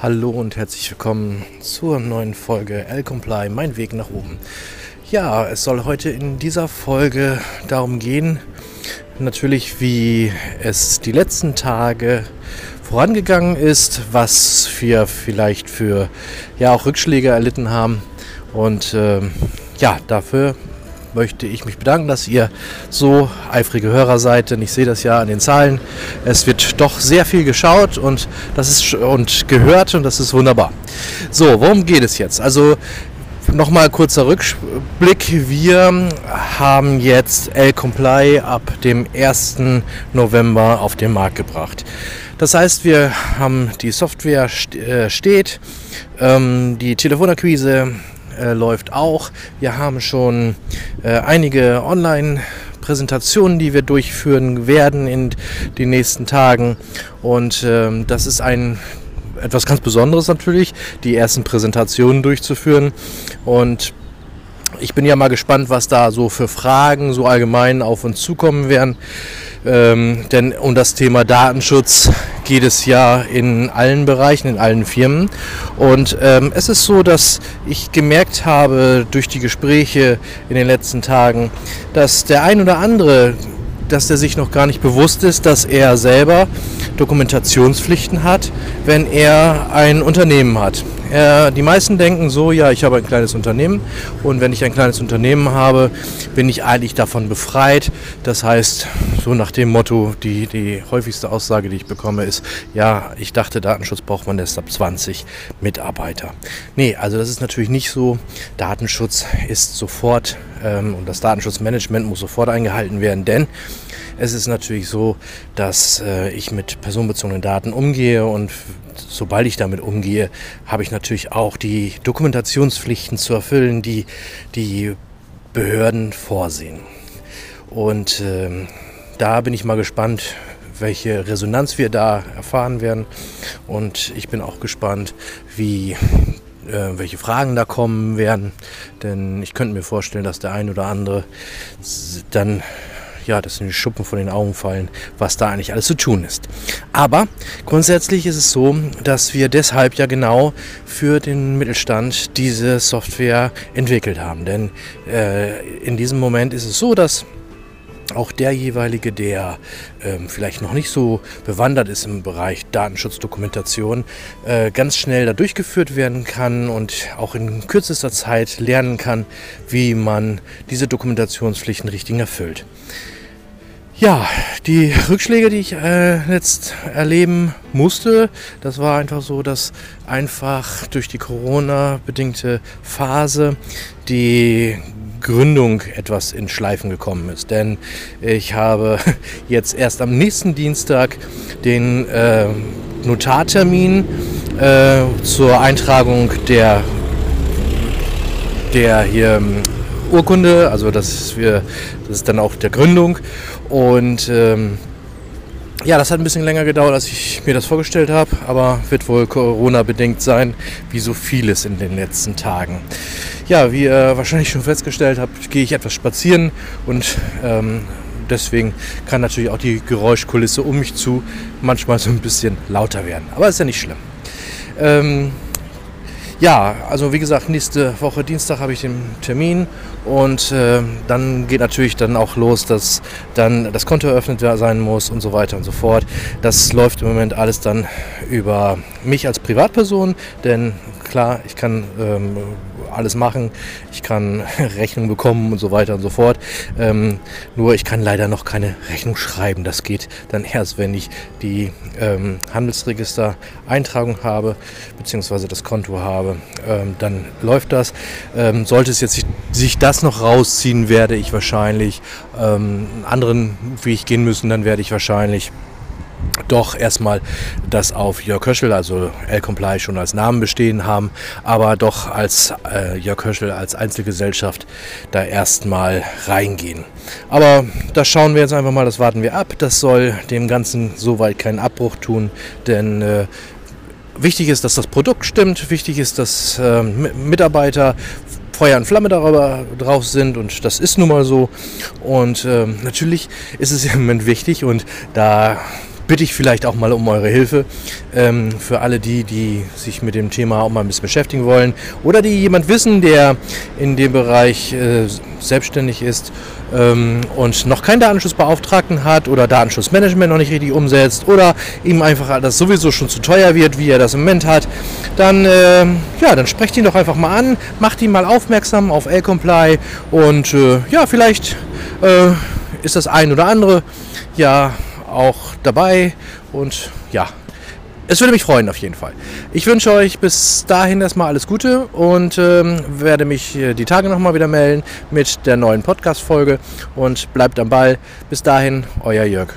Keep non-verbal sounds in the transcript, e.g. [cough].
Hallo und herzlich willkommen zur neuen Folge L-Comply, mein Weg nach oben. Ja, es soll heute in dieser Folge darum gehen, natürlich wie es die letzten Tage vorangegangen ist, was wir vielleicht für ja auch Rückschläge erlitten haben und äh, ja, dafür möchte ich mich bedanken, dass ihr so eifrige Hörer seid, denn ich sehe das ja an den Zahlen. Es wird doch sehr viel geschaut und das ist und gehört und das ist wunderbar. So, worum geht es jetzt? Also Nochmal kurzer Rückblick. Wir haben jetzt L-Comply ab dem 1. November auf den Markt gebracht. Das heißt, wir haben die Software äh, steht, ähm, die Telefonakquise äh, läuft auch. Wir haben schon äh, einige Online- Präsentationen, die wir durchführen werden in den nächsten Tagen. Und ähm, das ist ein etwas ganz Besonderes natürlich, die ersten Präsentationen durchzuführen. Und ich bin ja mal gespannt, was da so für Fragen so allgemein auf uns zukommen werden. Ähm, denn um das Thema Datenschutz geht es ja in allen Bereichen, in allen Firmen. Und ähm, es ist so, dass ich gemerkt habe durch die Gespräche in den letzten Tagen, dass der ein oder andere, dass der sich noch gar nicht bewusst ist, dass er selber Dokumentationspflichten hat, wenn er ein Unternehmen hat. Äh, die meisten denken so, ja, ich habe ein kleines Unternehmen und wenn ich ein kleines Unternehmen habe, bin ich eigentlich davon befreit. Das heißt, so nach dem Motto, die, die häufigste Aussage, die ich bekomme, ist, ja, ich dachte, Datenschutz braucht man erst ab 20 Mitarbeiter. Nee, also das ist natürlich nicht so. Datenschutz ist sofort ähm, und das Datenschutzmanagement muss sofort eingehalten werden, denn es ist natürlich so, dass äh, ich mit personenbezogenen Daten umgehe und sobald ich damit umgehe, habe ich natürlich auch die Dokumentationspflichten zu erfüllen, die die Behörden vorsehen. Und ähm, da bin ich mal gespannt, welche Resonanz wir da erfahren werden. Und ich bin auch gespannt, wie äh, welche Fragen da kommen werden. Denn ich könnte mir vorstellen, dass der ein oder andere dann ja, dass die Schuppen von den Augen fallen, was da eigentlich alles zu tun ist. Aber grundsätzlich ist es so, dass wir deshalb ja genau für den Mittelstand diese Software entwickelt haben. Denn äh, in diesem Moment ist es so, dass auch der jeweilige, der ähm, vielleicht noch nicht so bewandert ist im Bereich Datenschutzdokumentation, äh, ganz schnell da durchgeführt werden kann und auch in kürzester Zeit lernen kann, wie man diese Dokumentationspflichten richtig erfüllt. Ja, die Rückschläge, die ich äh, jetzt erleben musste, das war einfach so, dass einfach durch die Corona-bedingte Phase die Gründung etwas in Schleifen gekommen ist. Denn ich habe [laughs] jetzt erst am nächsten Dienstag den äh, Notartermin äh, zur Eintragung der, der hier ähm, Urkunde, also das wir, das ist dann auch der Gründung. Und ähm, ja, das hat ein bisschen länger gedauert, als ich mir das vorgestellt habe, aber wird wohl Corona-bedingt sein, wie so vieles in den letzten Tagen. Ja, wie ihr wahrscheinlich schon festgestellt habt, gehe ich etwas spazieren und ähm, deswegen kann natürlich auch die Geräuschkulisse um mich zu manchmal so ein bisschen lauter werden. Aber ist ja nicht schlimm. Ähm, ja, also wie gesagt, nächste Woche Dienstag habe ich den Termin und äh, dann geht natürlich dann auch los, dass dann das Konto eröffnet sein muss und so weiter und so fort. Das läuft im Moment alles dann über mich als Privatperson, denn klar, ich kann ähm, alles machen, ich kann [laughs] Rechnung bekommen und so weiter und so fort. Ähm, nur ich kann leider noch keine Rechnung schreiben. Das geht dann erst, wenn ich die ähm, Handelsregister-Eintragung habe, beziehungsweise das Konto habe. Ähm, dann läuft das. Ähm, sollte es jetzt sich das noch rausziehen, werde ich wahrscheinlich ähm, einen anderen Weg gehen müssen. Dann werde ich wahrscheinlich doch erstmal das auf Jörg Köschel, also L-Comply schon als Namen bestehen haben, aber doch als äh, Jörg Köschel als Einzelgesellschaft da erstmal reingehen. Aber das schauen wir jetzt einfach mal, das warten wir ab. Das soll dem Ganzen soweit keinen Abbruch tun, denn äh, wichtig ist, dass das Produkt stimmt, wichtig ist, dass äh, Mitarbeiter Feuer und Flamme darüber drauf sind und das ist nun mal so. Und ähm, natürlich ist es im Moment wichtig und da bitte ich vielleicht auch mal um eure Hilfe. Ähm, für alle die, die sich mit dem Thema auch mal ein bisschen beschäftigen wollen oder die jemand wissen, der in dem Bereich äh, selbstständig ist ähm, und noch keinen Datenschutzbeauftragten hat oder Datenschutzmanagement noch nicht richtig umsetzt oder ihm einfach das sowieso schon zu teuer wird, wie er das im Moment hat, dann, äh, ja, dann sprecht ihn doch einfach mal an, macht ihn mal aufmerksam auf L-Comply und äh, ja, vielleicht äh, ist das ein oder andere ja auch dabei und ja, es würde mich freuen auf jeden Fall. Ich wünsche euch bis dahin erstmal alles Gute und ähm, werde mich die Tage nochmal wieder melden mit der neuen Podcast-Folge und bleibt am Ball. Bis dahin, euer Jörg.